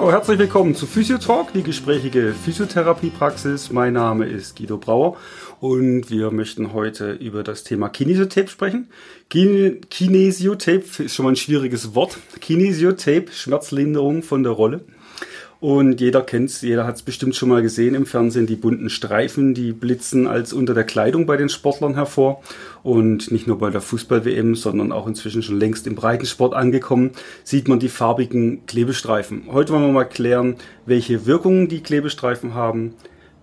So, herzlich willkommen zu Physiotalk, die gesprächige Physiotherapiepraxis. Mein Name ist Guido Brauer und wir möchten heute über das Thema Kinesiotape sprechen. Kinesiotape ist schon mal ein schwieriges Wort. Kinesiotape, Schmerzlinderung von der Rolle. Und jeder kennt's, jeder hat's bestimmt schon mal gesehen im Fernsehen, die bunten Streifen, die blitzen als unter der Kleidung bei den Sportlern hervor. Und nicht nur bei der Fußball-WM, sondern auch inzwischen schon längst im Breitensport angekommen, sieht man die farbigen Klebestreifen. Heute wollen wir mal klären, welche Wirkungen die Klebestreifen haben,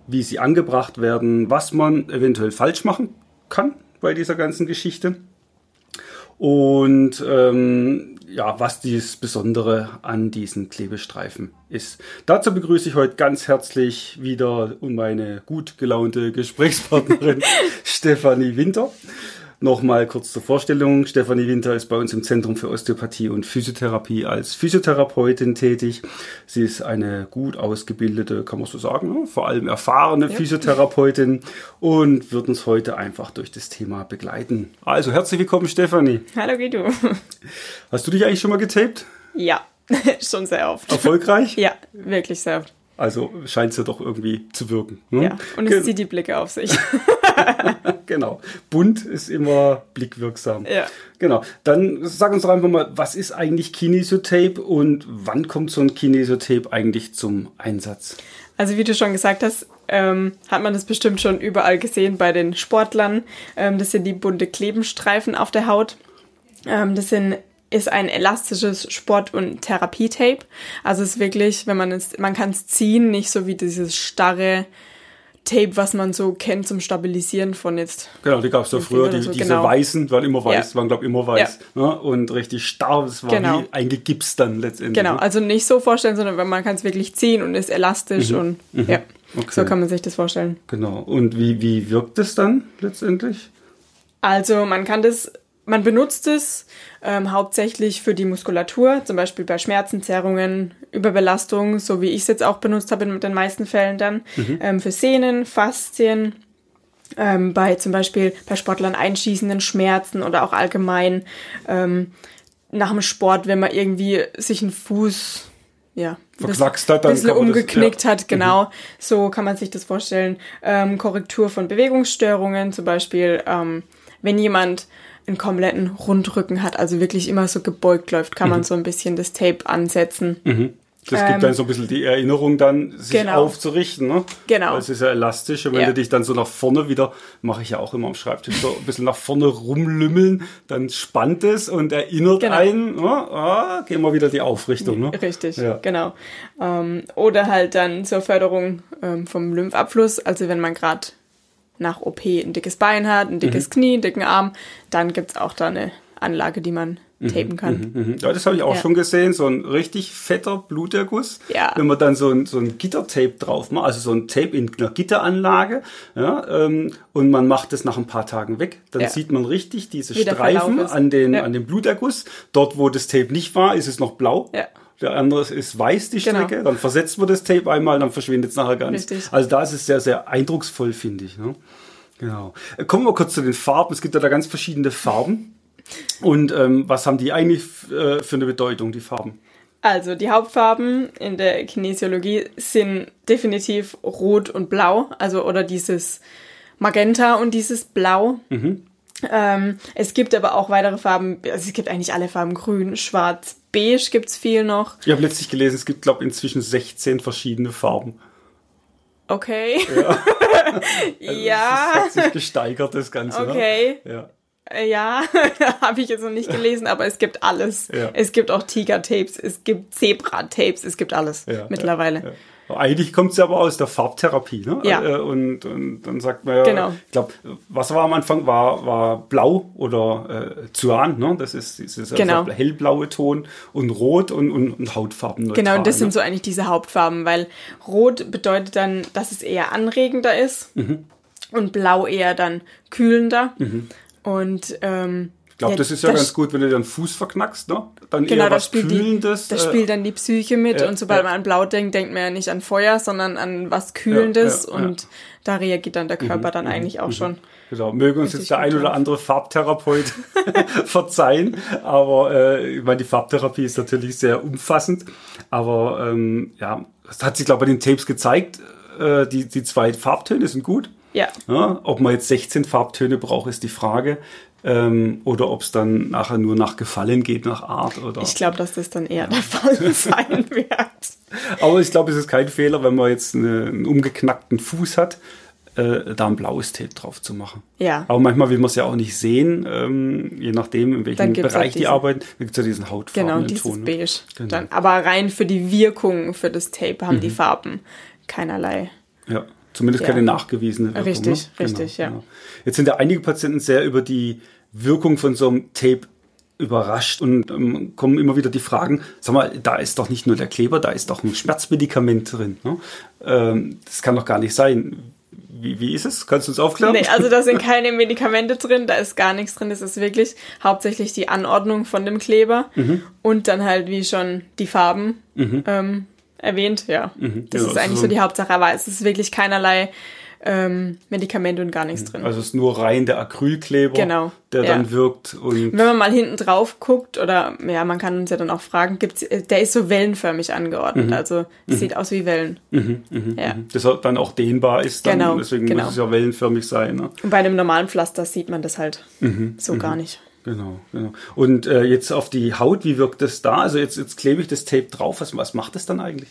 wie sie angebracht werden, was man eventuell falsch machen kann bei dieser ganzen Geschichte. Und ähm, ja, was dieses Besondere an diesen Klebestreifen ist. Dazu begrüße ich heute ganz herzlich wieder meine gut gelaunte Gesprächspartnerin Stefanie Winter. Nochmal kurz zur Vorstellung. Stefanie Winter ist bei uns im Zentrum für Osteopathie und Physiotherapie als Physiotherapeutin tätig. Sie ist eine gut ausgebildete, kann man so sagen, ne? vor allem erfahrene ja. Physiotherapeutin und wird uns heute einfach durch das Thema begleiten. Also herzlich willkommen, Stefanie. Hallo Guido. Hast du dich eigentlich schon mal getaped? Ja, schon sehr oft. Erfolgreich? Ja, wirklich sehr oft. Also scheint es ja doch irgendwie zu wirken. Ne? Ja, und es Ge zieht die Blicke auf sich. genau. Bunt ist immer blickwirksam. Ja. Genau. Dann sag uns doch einfach mal, was ist eigentlich Kinesiotape und wann kommt so ein Kinesiotape eigentlich zum Einsatz? Also wie du schon gesagt hast, ähm, hat man das bestimmt schon überall gesehen bei den Sportlern. Ähm, das sind die bunte Klebenstreifen auf der Haut. Ähm, das sind ist ein elastisches Sport- und Therapietape. Also es ist wirklich, wenn man es, man kann es ziehen, nicht so wie dieses starre Tape, was man so kennt zum Stabilisieren von jetzt. Genau, die gab es ja früher, die, so. diese genau. weißen, waren immer weiß, ja. waren glaube ich immer weiß. Ja. Ne? Und richtig starr, das war genau. wie eingegipst dann letztendlich. Genau, ne? also nicht so vorstellen, sondern man kann es wirklich ziehen und ist elastisch mhm. und mhm. ja, okay. so kann man sich das vorstellen. Genau, und wie, wie wirkt es dann letztendlich? Also man kann das man benutzt es ähm, hauptsächlich für die Muskulatur, zum Beispiel bei Schmerzen, Zerrungen, Überbelastung, so wie ich es jetzt auch benutzt habe in den meisten Fällen dann, mhm. ähm, für Sehnen, Faszien, ähm, bei zum Beispiel bei Sportlern einschießenden Schmerzen oder auch allgemein ähm, nach dem Sport, wenn man irgendwie sich einen Fuß ja, verknackst hat, dann bisschen umgeknickt das, ja. hat, genau. Mhm. So kann man sich das vorstellen. Ähm, Korrektur von Bewegungsstörungen, zum Beispiel, ähm, wenn jemand einen kompletten Rundrücken hat, also wirklich immer so gebeugt läuft, kann mhm. man so ein bisschen das Tape ansetzen. Mhm. Das gibt ähm, dann so ein bisschen die Erinnerung dann, sich genau. aufzurichten, ne? Genau. Weil es ist ja elastisch und wenn ja. du dich dann so nach vorne wieder, mache ich ja auch immer am Schreibtisch, so ein bisschen nach vorne rumlümmeln, dann spannt es und erinnert genau. einen, ne? ah, gehen wir wieder die Aufrichtung, ne? Richtig, ja. genau. Ähm, oder halt dann zur Förderung ähm, vom Lymphabfluss, also wenn man gerade nach OP ein dickes Bein hat, ein dickes mhm. Knie, einen dicken Arm, dann gibt es auch da eine Anlage, die man mhm, tapen kann. Mhm, mhm, ja, das habe ich auch ja. schon gesehen, so ein richtig fetter Bluterguss. Ja. Wenn man dann so ein, so ein Gittertape drauf macht, also so ein Tape in einer Gitteranlage, ja, ähm, und man macht das nach ein paar Tagen weg, dann ja. sieht man richtig diese Streifen an den, an den Bluterguss. Dort, wo das Tape nicht war, ist es noch blau. Ja der andere ist weiß, die genau. Strecke, genau. dann versetzt man das Tape einmal, dann verschwindet es nachher ganz. Richtig. Also da ist es sehr, sehr eindrucksvoll, finde ich. Ne? Genau. Kommen wir kurz zu den Farben. Es gibt ja da ganz verschiedene Farben. Und ähm, was haben die eigentlich äh, für eine Bedeutung, die Farben? Also die Hauptfarben in der Kinesiologie sind definitiv Rot und Blau, also oder dieses Magenta und dieses Blau. Mhm. Ähm, es gibt aber auch weitere Farben, also es gibt eigentlich alle Farben, grün, schwarz, beige gibt es viel noch. Ich habe letztlich gelesen, es gibt, glaube ich, inzwischen 16 verschiedene Farben. Okay. Ja. also ja. Es hat sich gesteigert, das Ganze. Ne? Okay. Ne? Ja. Äh, ja, habe ich jetzt noch nicht gelesen, aber es gibt alles. Ja. Es gibt auch Tiger-Tapes, es gibt Zebra-Tapes, es gibt alles ja, mittlerweile. Eigentlich kommt es ja aber aus der Farbtherapie, ne? Ja. Äh, Und, und dann sagt man ja, Genau. ich glaube, was war am Anfang? War, war blau oder äh, Cyan, ne? Das ist dieses Genau. also hellblaue Ton und rot und, und, und Hautfarben. Genau, und das ne? sind so eigentlich diese Hauptfarben, weil Rot bedeutet dann, dass es eher anregender ist Mhm. und Blau eher dann kühlender. Und ähm, Ich glaube, ja, das ist ja das- ganz gut, wenn du den Fuß verknackst, ne? Dann Genau, eher was die, Kühlendes. da äh, spielt dann die Psyche mit ja, und sobald ja. man an Blau denkt, denkt man ja nicht an Feuer, sondern an was Kühlendes und da reagiert dann der Körper dann eigentlich auch schon. Genau, möge uns jetzt der ein oder andere Farbtherapeut verzeihen, aber äh, ich meine, die Farbtherapie ist natürlich sehr umfassend, aber ähm, ja, das hat sich, glaube ich, bei den Tapes gezeigt, äh, die, die zwei Farbtöne sind gut. Ja, Ja, ob man jetzt 16 Farbtöne braucht, ist die Frage. Ähm, oder ob es dann nachher nur nach Gefallen geht, nach Art oder. ich glaube, dass das dann eher der Fall sein wird. Aber ich glaube, es ist kein Fehler, wenn man jetzt eine, einen umgeknackten Fuß hat, äh, da ein blaues Tape drauf zu machen. Ja. Aber manchmal will man es ja auch nicht sehen, ähm, je nachdem, in welchem Bereich halt die diese- arbeiten. Da gibt es ja diesen Genau, hautfarbenen dieses Ton. ne? Beige. Genau. Dann, aber rein für die Wirkung für das Tape haben Mhm. die Farben keinerlei. Ja, zumindest Ja. keine nachgewiesene Wirkung. Richtig, ne? richtig, ja. Jetzt sind ja einige Patienten sehr über die Wirkung von so einem Tape überrascht und ähm, kommen immer wieder die Fragen, sag mal, da ist doch nicht nur der Kleber, da ist doch ein Schmerzmedikament drin. Ne? Ähm, das kann doch gar nicht sein. Wie, wie ist es? Kannst du uns aufklären? Nee, also da sind keine Medikamente drin, da ist gar nichts drin. Das ist wirklich hauptsächlich die Anordnung von dem Kleber Mhm. und dann halt, wie schon, die Farben ähm, erwähnt. Ja, das Genau, ist also eigentlich so so die Hauptsache, aber es ist wirklich keinerlei ähm, Medikamente und gar nichts drin. Also es ist nur rein der Acrylkleber, Genau, der ja. dann wirkt und Wenn man mal hinten drauf guckt, oder ja, man kann uns ja dann auch fragen, gibt's, äh, der ist so wellenförmig Mhm. angeordnet. Also es sieht aus wie Wellen. ja. das dann auch dehnbar ist. Dann, Genau, deswegen genau. muss es ja wellenförmig sein. Ne? Und bei einem normalen Pflaster sieht man das halt Mhm, so gar nicht. Genau, genau. Und äh, jetzt auf die Haut, wie wirkt das da? Also jetzt, jetzt klebe ich das Tape drauf. Was, was macht das dann eigentlich?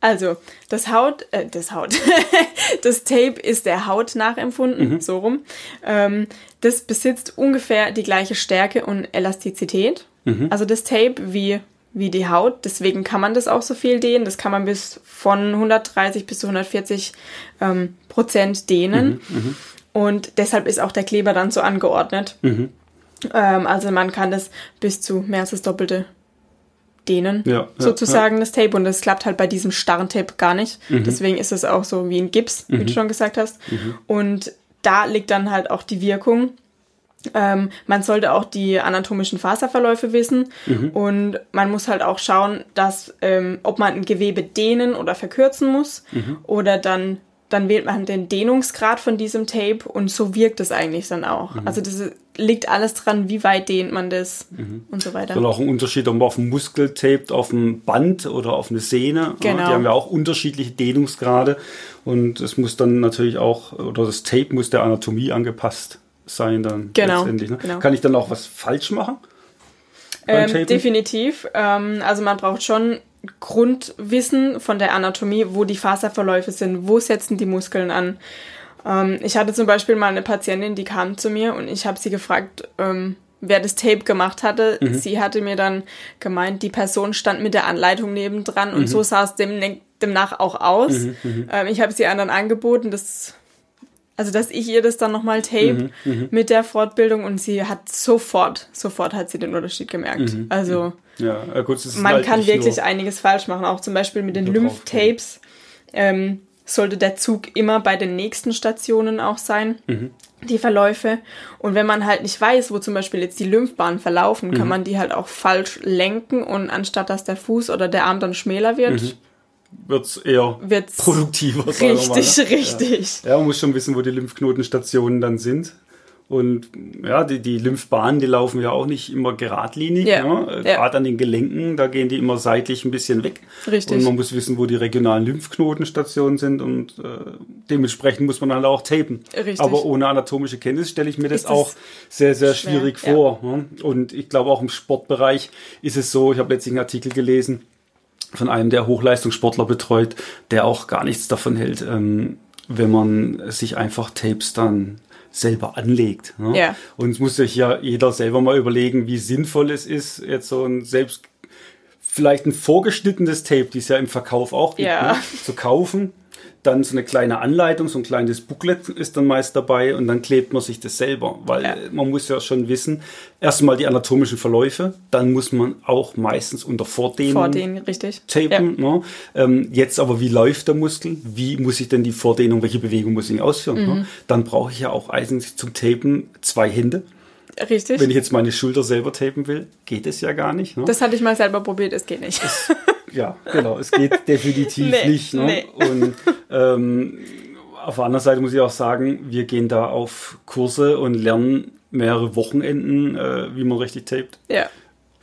Also, das Haut, äh, das Haut, das Tape ist der Haut nachempfunden, Mhm. so rum. Ähm, das besitzt ungefähr die gleiche Stärke und Elastizität. Mhm. Also das Tape wie, wie die Haut, deswegen kann man das auch so viel dehnen. Das kann man bis von 130 bis zu 140 ähm, Prozent dehnen. Mhm, Und deshalb ist auch der Kleber dann so angeordnet. Mhm. Ähm, also man kann das bis zu mehr als das Doppelte dehnen, Ja, ja, sozusagen das Tape. Und das klappt halt bei diesem starren Tape gar nicht. Mhm. Deswegen ist es auch so wie ein Gips, wie du schon gesagt hast. Und da liegt dann halt auch die Wirkung. Ähm, man sollte auch die anatomischen Faserverläufe wissen Mhm. und man muss halt auch schauen, dass ähm, ob man ein Gewebe dehnen oder verkürzen muss Mhm. oder dann dann wählt man den Dehnungsgrad von diesem Tape und so wirkt es eigentlich dann auch. Mhm. Also das ist- liegt alles dran, wie weit dehnt man das und so weiter. Dann auch ein Unterschied, ob man auf dem Muskel tapet, auf dem Band oder auf eine Sehne. Genau. Ja, die haben ja auch unterschiedliche Dehnungsgrade. Und es muss dann natürlich auch, oder das Tape muss der Anatomie angepasst sein dann Genau, letztendlich. Ne? genau. Kann ich dann auch was falsch machen? Ähm, definitiv. Ähm, also man braucht schon Grundwissen von der Anatomie, wo die Faserverläufe sind, wo setzen die Muskeln an. Ähm, ich hatte zum Beispiel mal eine Patientin, die kam zu mir und ich habe sie gefragt, ähm, wer das Tape gemacht hatte. Mhm. Sie hatte mir dann gemeint, die Person stand mit der Anleitung nebendran und Mhm. so sah es dem, demnach auch aus. Ähm, ich habe sie dann angeboten, das also dass ich ihr das dann nochmal tape Mhm, mit der Fortbildung und sie hat sofort, sofort hat sie den Unterschied gemerkt. Mhm, Also Ja, äh, gut, man halt kann wirklich nur- einiges falsch machen, auch zum Beispiel mit den Lymphtapes. Ähm, sollte der Zug immer bei den nächsten Stationen auch sein, Mhm. die Verläufe. Und wenn man halt nicht weiß, wo zum Beispiel jetzt die Lymphbahnen verlaufen, Mhm. kann man die halt auch falsch lenken und anstatt dass der Fuß oder der Arm dann schmäler wird, wird es eher wird's produktiver. wir mal, richtig, ne? richtig. Ja, man muss schon wissen, wo die Lymphknotenstationen dann sind. Und ja, die, die Lymphbahnen, die laufen ja auch nicht immer geradlinig. Ja, Ne? ja. Gerade an den Gelenken, da gehen die immer seitlich ein bisschen weg. Richtig. Und man muss wissen, wo die regionalen Lymphknotenstationen sind und äh, dementsprechend muss man halt auch tapen. Richtig. Aber ohne anatomische Kenntnis stelle ich mir das, das auch sehr, sehr schwer, schwierig ja. vor. Ne? Und ich glaube auch im Sportbereich ist es so, ich habe letztlich einen Artikel gelesen, von einem, der Hochleistungssportler betreut, der auch gar nichts davon hält, ähm, wenn man sich einfach Tapes dann selber anlegt. Ne? Ja. Und es muss sich ja jeder selber mal überlegen, wie sinnvoll es ist, jetzt so ein selbst vielleicht ein vorgeschnittenes Tape, die es ja im Verkauf auch gibt, Ja. ne, zu kaufen. Dann so eine kleine Anleitung, so ein kleines Booklet ist dann meist dabei und dann klebt man sich das selber, weil Ja. man muss ja schon wissen, erstmal die anatomischen Verläufe, dann muss man auch meistens unter Vordehnung Vor denen, richtig. tapen. Ne? Ähm, jetzt aber, wie läuft der Muskel? Wie muss ich denn die Vordehnung, welche Bewegung muss ich ausführen? Mhm. Ne? Dann brauche ich ja auch eigentlich zum Tapen zwei Hände. Ja, richtig. Wenn ich jetzt meine Schulter selber tapen will, geht es ja gar nicht. Ne? das hatte ich mal selber probiert, es geht nicht. Ja, genau, es geht definitiv Nee, nicht. Ne? nee. Und ähm, auf der anderen Seite muss ich auch sagen, wir gehen da auf Kurse und lernen mehrere Wochenenden, äh, wie man richtig tapet. ja,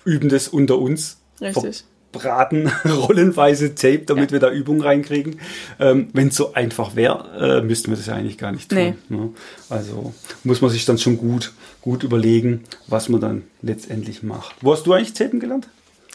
Üben das unter uns. richtig. Braten rollenweise Tape, damit Ja. wir da Übung reinkriegen. Ähm, Wenn es so einfach wäre, äh, müssten wir das ja eigentlich gar nicht tun. Nee. Ne? Also muss man sich dann schon gut, gut überlegen, was man dann letztendlich macht. Wo hast du eigentlich Tapen gelernt?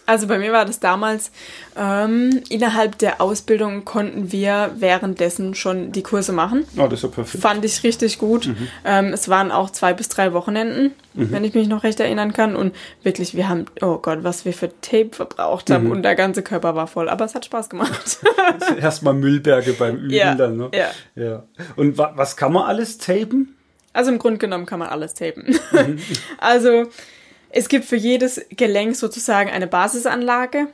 Also bei mir war das damals, ähm, innerhalb der Ausbildung konnten wir währenddessen schon die Kurse machen. Oh, das ist ja perfekt. Fand ich richtig gut. Mhm. Ähm, es waren auch zwei bis drei Wochenenden, wenn ich mich noch recht erinnern kann. Und wirklich, wir haben, oh Gott, was wir für Tape verbraucht haben Mhm. und der ganze Körper war voll. Aber es hat Spaß gemacht. Erstmal Müllberge beim Üben Ja, dann. Ne? ja. ja. Und wa was kann man alles tapen? Also im Grunde genommen kann man alles tapen. Mhm. also es gibt für jedes Gelenk sozusagen eine Basisanlage.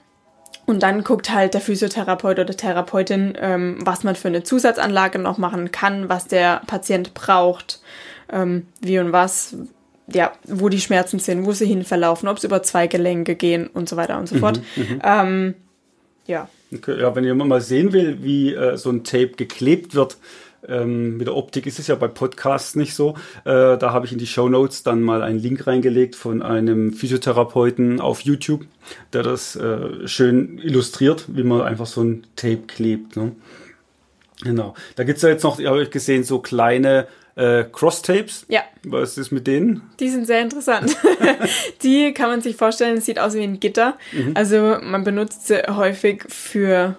Und dann guckt halt der Physiotherapeut oder Therapeutin, ähm, was man für eine Zusatzanlage noch machen kann, was der Patient braucht, ähm, wie und was, ja, wo die Schmerzen sind, wo sie hin verlaufen, ob es über zwei Gelenke gehen und so weiter und so fort. Ähm, ja, Okay, ja, wenn jemand mal sehen will, wie äh, so ein Tape geklebt wird, ähm, mit der Optik ist es ja bei Podcasts nicht so. Äh, da habe ich in die Show Notes dann mal einen Link reingelegt von einem Physiotherapeuten auf YouTube, der das äh, schön illustriert, wie man einfach so ein Tape klebt. Ne? Genau. Da gibt's ja jetzt noch, habe ich gesehen, so kleine äh, Cross-Tapes. ja, Was ist mit denen? Die sind sehr interessant. die kann man sich vorstellen, es sieht aus wie ein Gitter. Also man benutzt sie häufig für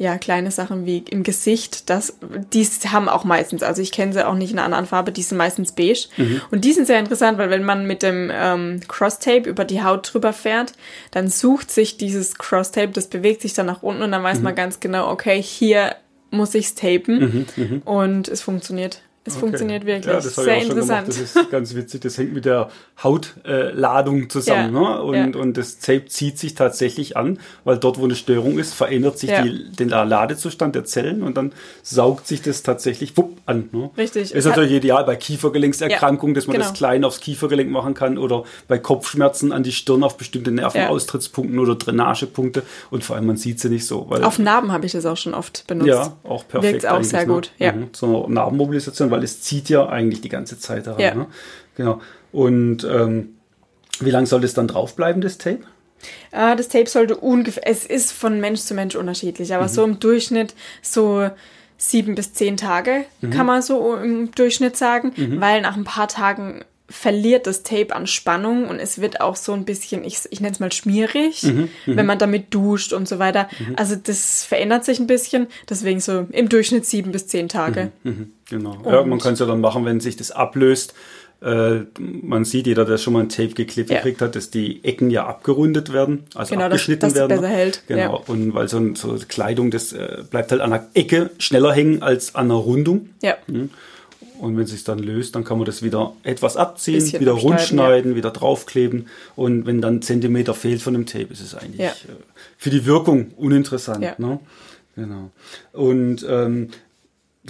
ja, kleine Sachen wie im Gesicht. Das, die haben auch meistens, also ich kenne sie auch nicht in einer anderen Farbe, die sind meistens beige. Und die sind sehr interessant, weil wenn man mit dem ähm, Cross-Tape über die Haut drüber fährt, dann sucht sich dieses Cross-Tape, das bewegt sich dann nach unten und dann weiß man ganz genau, okay, hier muss ich's tapen. Und es funktioniert. Es funktioniert wirklich. Ja, das Sehr interessant. gemacht. Das ist ganz witzig. Das hängt mit der Hautladung äh, zusammen. Ja, Ne? Und, ja. und das Tape zieht sich tatsächlich an, weil dort, wo eine Störung ist, verändert sich Ja. die, der Ladezustand der Zellen und dann saugt sich das tatsächlich wupp, an. Ne? Richtig. Ist natürlich ideal bei Kiefergelenkserkrankungen, dass man genau. das klein aufs Kiefergelenk machen kann oder bei Kopfschmerzen an die Stirn auf bestimmte Nervenaustrittspunkten oder Drainagepunkte. Und vor allem, man sieht sie nicht so. Auf Narben habe ich das auch schon oft benutzt. ja, auch perfekt. Wirkt auch sehr ne? gut, ja. Mhm. So eine Weil es zieht ja eigentlich die ganze Zeit daran. Ja. Ne? Genau. Und ähm, wie lange soll das dann draufbleiben, das Tape? Äh, das Tape sollte ungefähr, es ist von Mensch zu Mensch unterschiedlich, Mhm. aber so im Durchschnitt so sieben bis zehn Tage Mhm. kann man so im Durchschnitt sagen, weil nach ein paar Tagen verliert das Tape an Spannung und es wird auch so ein bisschen, ich, ich nenne es mal schmierig, Mhm. wenn man damit duscht und so weiter. Also das verändert sich ein bisschen, deswegen so im Durchschnitt sieben bis zehn Tage. Mhm, genau. Ja, man kann es ja dann machen, wenn sich das ablöst. Äh, man sieht, jeder, der schon mal ein Tape geklebt Ja. gekriegt hat, dass die Ecken ja abgerundet werden, also Genau, dass- abgeschnitten dass es werden. besser hält, Genau. ja. Und weil so, ein, so Kleidung, das äh, bleibt halt an der Ecke schneller hängen als an der Rundung. Ja, Und wenn es sich dann löst, dann kann man das wieder etwas abziehen, Bisschen wieder rundschneiden, wieder draufkleben. Und wenn dann Zentimeter fehlt von dem Tape, ist es eigentlich Ja. äh, für die Wirkung uninteressant. Ja. Ne? Genau. Und ähm,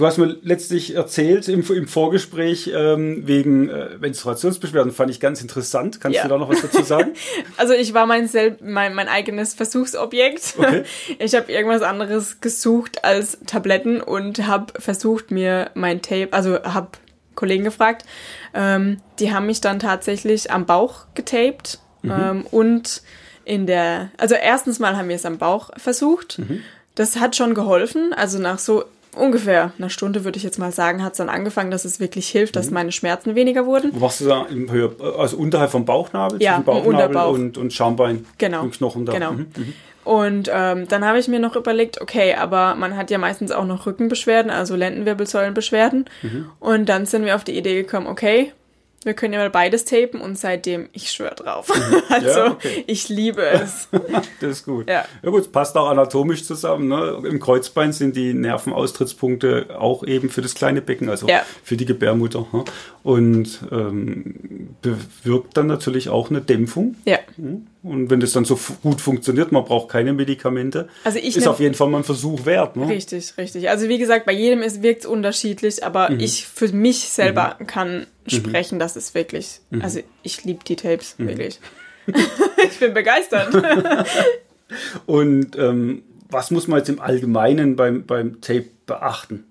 du hast mir letztlich erzählt im, im Vorgespräch ähm, wegen äh, Menstruationsbeschwerden, fand ich ganz interessant. Kannst Ja. du da noch was dazu sagen? Also ich war mein, sel mein, mein eigenes Versuchsobjekt. Okay. Ich habe irgendwas anderes gesucht als Tabletten und habe versucht, mir mein Tape, also habe Kollegen gefragt, ähm, die haben mich dann tatsächlich am Bauch getaped ähm, und in der, also erstens mal haben wir es am Bauch versucht. Das hat schon geholfen, also nach so ungefähr einer Stunde würde ich jetzt mal sagen, hat es dann angefangen, dass es wirklich hilft, dass meine Schmerzen weniger wurden. Wo machst du da im also unterhalb vom Bauchnabel, Ja, Bauchnabel Unterbauch. und, und Schambein, Genau. im Knochen da. Genau. Mhm. Und ähm, dann habe ich mir noch überlegt, okay, aber man hat ja meistens auch noch Rückenbeschwerden, also Lendenwirbelsäulenbeschwerden. Mhm. Und dann sind wir auf die Idee gekommen, okay, Wir können ja mal beides tapen und seitdem, ich schwöre drauf. Also, Ja, okay. ich liebe es. Das ist gut. Ja. ja gut, es passt auch anatomisch zusammen. Ne? Im Kreuzbein sind die Nervenaustrittspunkte auch eben für das kleine Becken, also Ja. für die Gebärmutter. Ne? Und ähm, bewirkt dann natürlich auch eine Dämpfung. Ja. Und wenn das dann so gut funktioniert, man braucht keine Medikamente, Also ich ist auf jeden Fall mal ein Versuch wert. Ne? Richtig, richtig. Also wie gesagt, bei jedem wirkt es unterschiedlich, aber Mhm. ich für mich selber kann sprechen, dass es wirklich, Mhm. also ich liebe die Tapes, wirklich. ich bin begeistert. Und ähm, was muss man jetzt im Allgemeinen beim, beim Tape beachten?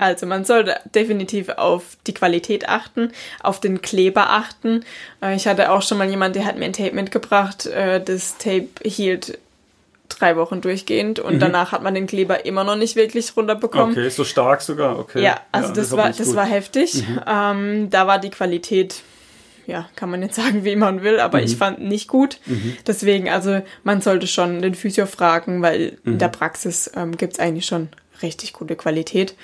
Also man sollte definitiv auf die Qualität achten, auf den Kleber achten. Äh, Ich hatte auch schon mal jemand, der hat mir ein Tape mitgebracht. äh, Das Tape hielt drei Wochen durchgehend und danach hat man den Kleber immer noch nicht wirklich runterbekommen. Okay, so stark sogar, okay. Ja, also das, ist aber war, das gut. Mhm. war heftig. Ähm, da war die Qualität, ja, kann man jetzt sagen, wie man will, aber Mhm. ich fand nicht gut. Deswegen, also man sollte schon den Physio fragen, weil in Mhm. der Praxis ähm, gibt es eigentlich schon richtig gute Qualität.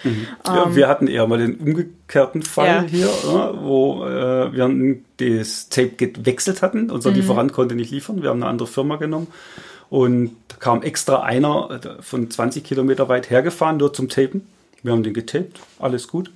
Ja, wir hatten eher mal den umgekehrten Fall Ja. hier, äh, wo äh, wir das Tape gewechselt hatten. Unser Mhm. Lieferant konnte nicht liefern. Wir haben eine andere Firma genommen. Und da kam extra einer äh, von 20 Kilometer weit hergefahren, nur zum Tapen. Wir haben den getaped, alles gut.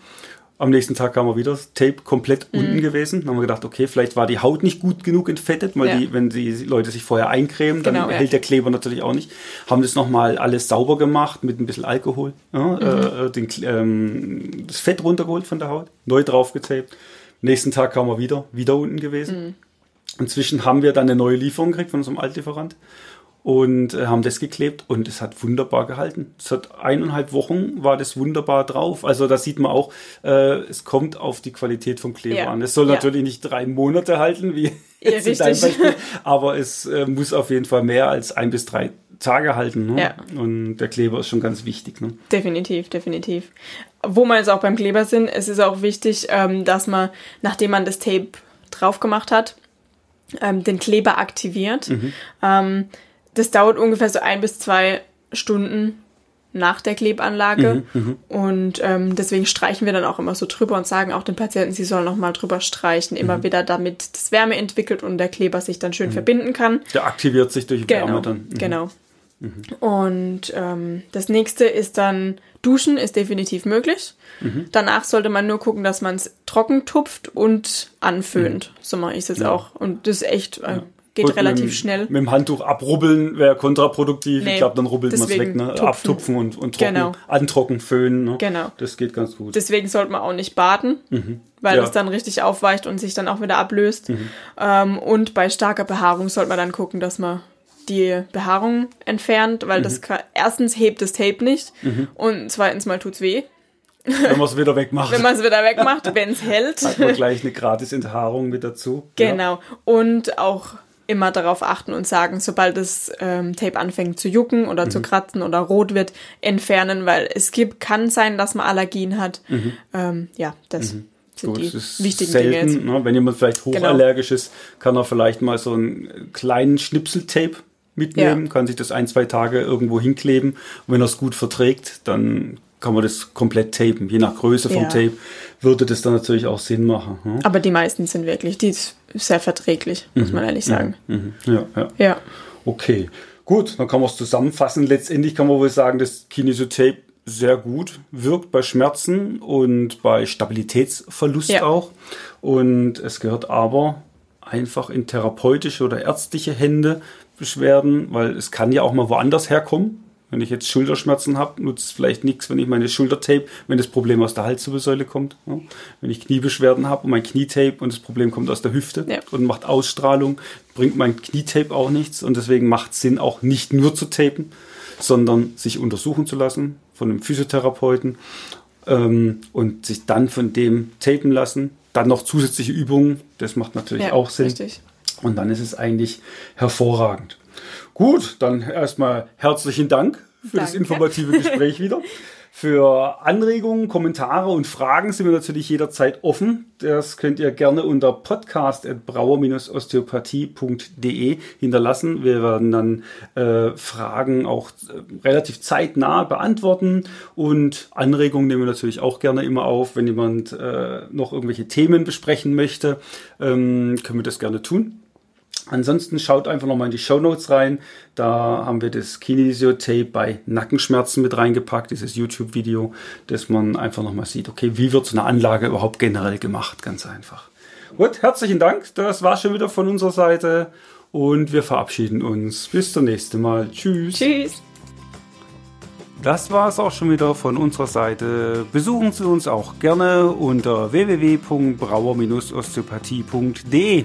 Am nächsten Tag kam er wieder, das Tape komplett unten gewesen. Dann haben wir gedacht, okay, vielleicht war die Haut nicht gut genug entfettet, weil Ja. die, wenn die Leute sich vorher eincremen, dann Genau, ja. hält der Kleber natürlich auch nicht. Haben das nochmal alles sauber gemacht mit ein bisschen Alkohol. Ja, Mhm. äh, den, ähm, das Fett runtergeholt von der Haut, neu drauf getaped. Nächsten Tag kam er wieder, wieder unten gewesen. Mhm. Inzwischen haben wir dann eine neue Lieferung gekriegt von unserem Altlieferant und äh, haben das geklebt und es hat wunderbar gehalten. Es hat eineinhalb Wochen war das wunderbar drauf. Also da sieht man auch, äh, es kommt auf die Qualität vom Kleber Ja. an. Es soll Ja. natürlich nicht drei Monate halten, wie Ja, jetzt in deinem. Beispiel, aber es äh, muss auf jeden Fall mehr als ein bis drei Tage halten. Ne? Ja. Und der Kleber ist schon ganz wichtig. Ne? Definitiv, definitiv. Wo wir jetzt auch beim Kleber sind, es ist auch wichtig, ähm, dass man, nachdem man das Tape drauf gemacht hat, ähm, den Kleber aktiviert. Mhm. Ähm, das dauert ungefähr so ein bis zwei Stunden nach der Klebanlage. Mhm, Und ähm, deswegen streichen wir dann auch immer so drüber und sagen auch den Patienten, sie sollen noch mal drüber streichen, immer Mhm. wieder, damit das Wärme entwickelt und der Kleber sich dann schön verbinden kann. Der aktiviert sich durch Genau, Wärme dann. Mhm. genau. Und ähm, das nächste ist dann Duschen ist definitiv möglich. Mhm. Danach sollte man nur gucken, dass man es trocken tupft und anföhnt. So mache ich es jetzt Mhm. Ja. auch. Und das ist echt äh, geht Gut, relativ mit, schnell. Mit dem Handtuch abrubbeln wäre kontraproduktiv. Nee, ich glaube, dann rubbelt man es weg. Ne? tupfen. Abtupfen und, und trocken, Genau. antrocken, föhnen. Ne? Genau. Das geht ganz gut. Deswegen sollte man auch nicht baden, weil Mhm. Ja. Mhm. es dann richtig aufweicht und sich dann auch wieder ablöst. Ähm, und bei starker Behaarung sollte man dann gucken, dass man die Behaarung entfernt, weil Mhm. das kann, erstens hebt das Tape nicht und zweitens mal tut's weh, Wenn man es wieder wegmacht, wenn man es wieder wegmacht, wenn es hält. hat man gleich eine gratis Enthaarung mit dazu. Genau. Und auch immer darauf achten und sagen, sobald das ähm, Tape anfängt zu jucken oder Mhm. zu kratzen oder rot wird, entfernen, weil es gibt, kann sein, dass man Allergien hat. Ähm, ja, das sind Mhm. Gut, die ist wichtigen Dinge selten, jetzt. Genau. ne? wenn jemand vielleicht hochallergisch ist, kann er vielleicht mal so einen kleinen Schnipseltape mitnehmen, Ja. kann sich das ein, zwei Tage irgendwo hinkleben und wenn er es gut verträgt, dann kann man das komplett tapen. Je nach Größe vom Ja. Tape würde das dann natürlich auch Sinn machen. Ne? Aber die meisten sind wirklich, die ist sehr verträglich, muss man ehrlich sagen. Mhm. Ja, ja. Ja. Okay, gut, dann kann man es zusammenfassen. Letztendlich kann man wohl sagen, dass Kinesiotape sehr gut wirkt bei Schmerzen und bei Stabilitätsverlust Ja. auch. Und es gehört aber einfach in therapeutische oder ärztliche Hände Beschwerden, weil es kann ja auch mal woanders herkommen. Wenn ich jetzt Schulterschmerzen habe, nutzt es vielleicht nichts, wenn ich meine Schultertape, wenn das Problem aus der Halswirbelsäule kommt. Ja. Wenn ich Kniebeschwerden habe und mein Knietape und das Problem kommt aus der Hüfte Ja. und macht Ausstrahlung, bringt mein Knietape auch nichts und deswegen macht es Sinn, auch nicht nur zu tapen, sondern sich untersuchen zu lassen von einem Physiotherapeuten ähm, und sich dann von dem tapen lassen. Dann noch zusätzliche Übungen, das macht natürlich ja, auch Sinn. Richtig. Und dann ist es eigentlich hervorragend. Gut, dann erstmal herzlichen Dank für das Danke. informative Gespräch wieder. Für Anregungen, Kommentare und Fragen sind wir natürlich jederzeit offen. Das könnt ihr gerne unter podcast.brauer-osteopathie.de hinterlassen. Wir werden dann äh, Fragen auch äh, relativ zeitnah beantworten und Anregungen nehmen wir natürlich auch gerne immer auf. Wenn jemand äh, noch irgendwelche Themen besprechen möchte, ähm, können wir das gerne tun. Ansonsten schaut einfach nochmal in die Show Notes rein. Da haben wir das Kinesio-Tape bei Nackenschmerzen mit reingepackt, dieses YouTube-Video, dass man einfach nochmal sieht, okay, wie wird so eine Anlage überhaupt generell gemacht? Ganz einfach. Gut, herzlichen Dank. Das war schon wieder von unserer Seite und wir verabschieden uns. Bis zum nächsten Mal. Tschüss. Tschüss. Das war es auch schon wieder von unserer Seite. Besuchen Sie uns auch gerne unter www.brauer-osteopathie.de.